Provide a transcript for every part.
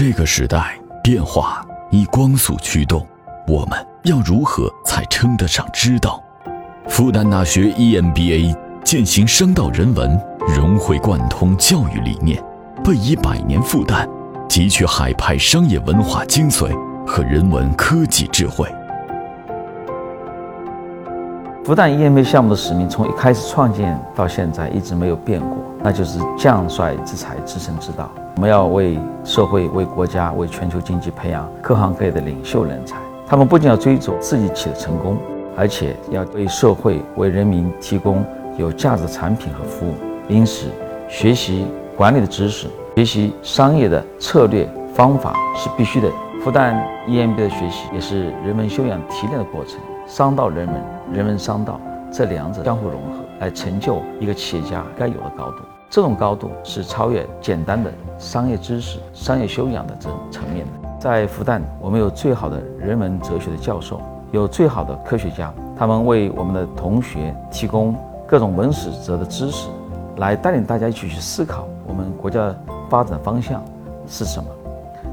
这个时代变化以光速驱动，我们要如何才称得上知道？复旦大学 EMBA 践行商道人文，融会贯通教育理念，背以百年复旦，汲取海派商业文化精髓和人文科技智慧。复旦 EMBA 项目的使命从一开始创建到现在一直没有变过，那就是将帅之才，知身之道。我们要为社会、为国家、为全球经济培养各行各业的领袖人才。他们不仅要追逐自己企业的成功，而且要为社会、为人民提供有价值的产品和服务。因此，学习管理的知识、学习商业的策略方法是必须的。复旦 EMBA 的学习也是人文修养提炼的过程。商道人文，人文商道，这两者相互融合，来成就一个企业家该有的高度。这种高度是超越简单的商业知识、商业修养的这种层面的。在复旦，我们有最好的人文哲学的教授，有最好的科学家，他们为我们的同学提供各种文史哲的知识，来带领大家一起去思考我们国家发展方向是什么。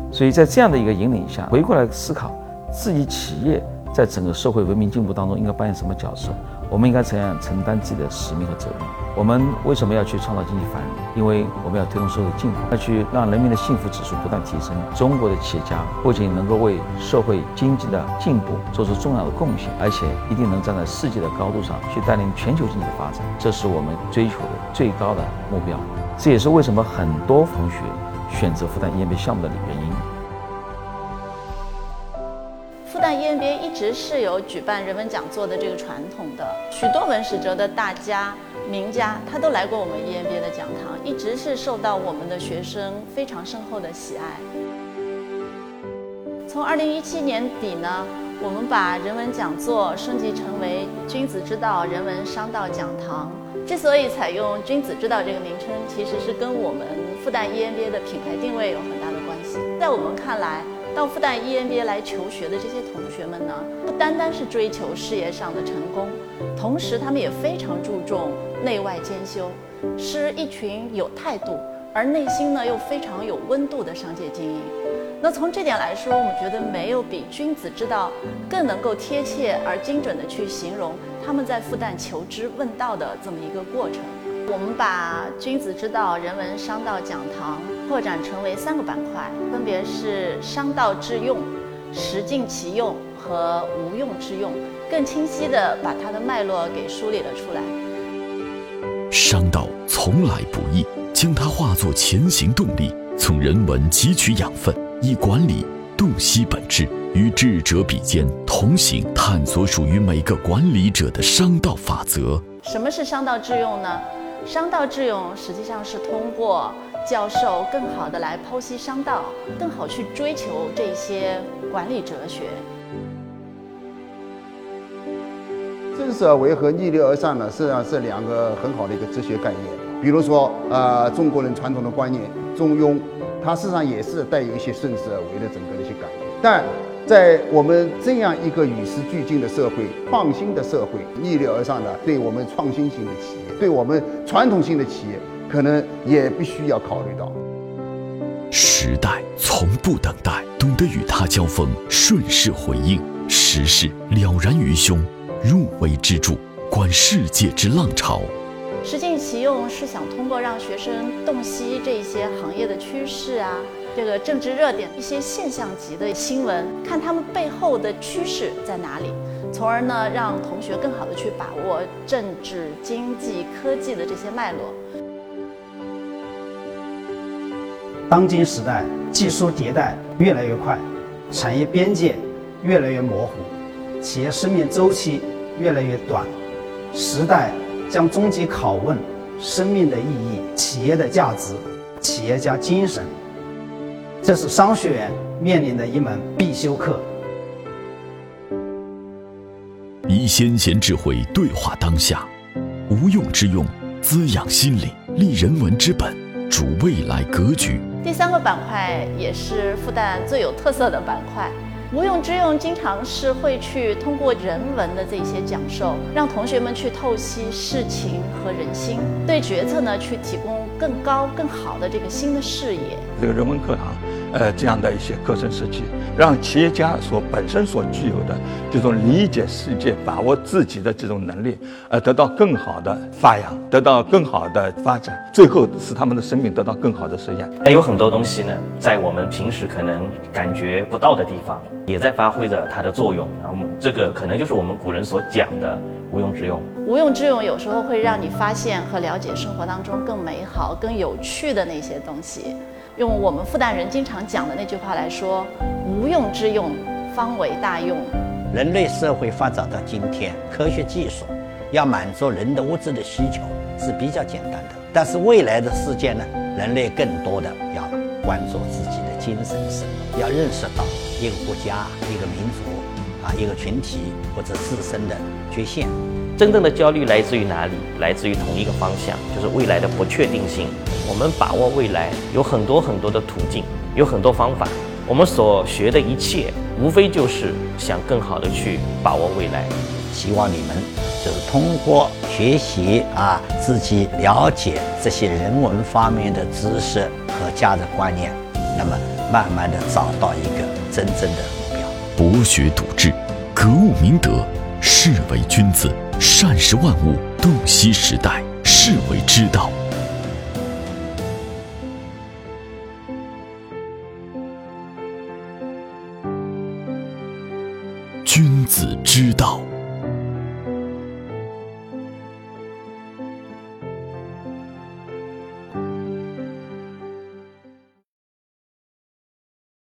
所以在这样的一个引领下，回过来思考自己企业。在整个社会文明进步当中，应该扮演什么角色？我们应该怎样承担自己的使命和责任？我们为什么要去创造经济繁荣？因为我们要推动社会进步，要去让人民的幸福指数不断提升。中国的企业家不仅能够为社会经济的进步做出重要的贡献，而且一定能站在世界的高度上去带领全球经济的发展。这是我们追求的最高的目标。这也是为什么很多同学选择复旦 EMBA 项目的原因。直是有举办人文讲座的这个传统的，许多文史哲的大家、名家，他都来过我们 EMBA 的讲堂，一直是受到我们的学生非常深厚的喜爱。从2017年底呢，我们把人文讲座升级成为君子之道人文商道讲堂。之所以采用君子之道这个名称，其实是跟我们复旦 EMBA 的品牌定位有很大的关系。在我们看来，到复旦 EMBA 来求学的这些同学们呢，不单单是追求事业上的成功，同时他们也非常注重内外兼修，是一群有态度而内心呢又非常有温度的商界精英。那从这点来说，我们觉得没有比君子之道更能够贴切而精准的去形容他们在复旦求知问道的这么一个过程。我们把君子之道人文商道讲堂扩展成为三个板块，分别是商道致用、实尽其用和无用之用，更清晰地把它的脉络给梳理了出来。商道从来不易，将它化作前行动力，从人文汲取养分，以管理洞悉本质，与智者比肩同行，探索属于每个管理者的商道法则。什么是商道致用呢？商道致用实际上是通过教授更好的来剖析商道，更好去追求这些管理哲学。正是而为和逆流而上呢，实际上是两个很好的一个哲学概念。比如说，呃，中国人传统的观念“中庸”，它事实上也是带有一些顺势而为的整个的一些感觉。但在我们这样一个与时俱进的社会、创新的社会，逆流而上的，对我们创新型的企业，对我们传统性的企业，可能也必须要考虑到。时代从不等待，懂得与它交锋，顺势回应，时势了然于胸，入微之助，观世界之浪潮。实践其用是想通过让学生洞悉这些行业的趋势啊。这个政治热点一些现象级的新闻，看他们背后的趋势在哪里，从而呢让同学更好的去把握政治、经济、科技的这些脉络。当今时代技术迭代越来越快，产业边界越来越模糊，企业生命周期越来越短，时代将终极拷问生命的意义、企业的价值、企业家精神。这是商学院面临的一门必修课。以先贤智慧对话当下，无用之用滋养心灵，立人文之本，主未来格局。第三个板块也是复旦最有特色的板块。无用之用，经常是会去通过人文的这些讲授，让同学们去透析事情和人心，对决策呢去提供更高更好的这个新的视野。这个人文课堂，呃这样的一些课程设计，让企业家所本身所具有的这种理解世界、把握自己的这种能力，呃，得到更好的发扬，得到更好的发展，最后使他们的生命得到更好的实现。还有很多东西呢，在我们平时可能感觉不到的地方，也在发挥着它的作用。然后这个可能就是我们古人所讲的无用之用。无用之用有时候会让你发现和了解生活当中更美好、更有趣的那些东西。用我们复旦人经常讲的那句话来说：“无用之用，方为大用。”人类社会发展到今天，科学技术要满足人的物质的需求是比较简单的。但是未来的世界呢，人类更多的要关注自己的精神生活，要认识到一个国家、一个民族啊、一个群体或者自身的局限。真正的焦虑来自于哪里？来自于同一个方向，就是未来的不确定性。我们把握未来有很多很多的途径，有很多方法。我们所学的一切，无非就是想更好的去把握未来。希望你们就是通过学习啊，自己了解这些人文方面的知识和价值观念，那么慢慢的找到一个真正的目标。博学笃志，格物明德，是为君子，善识万物，洞悉时代，是为之道。君子之道。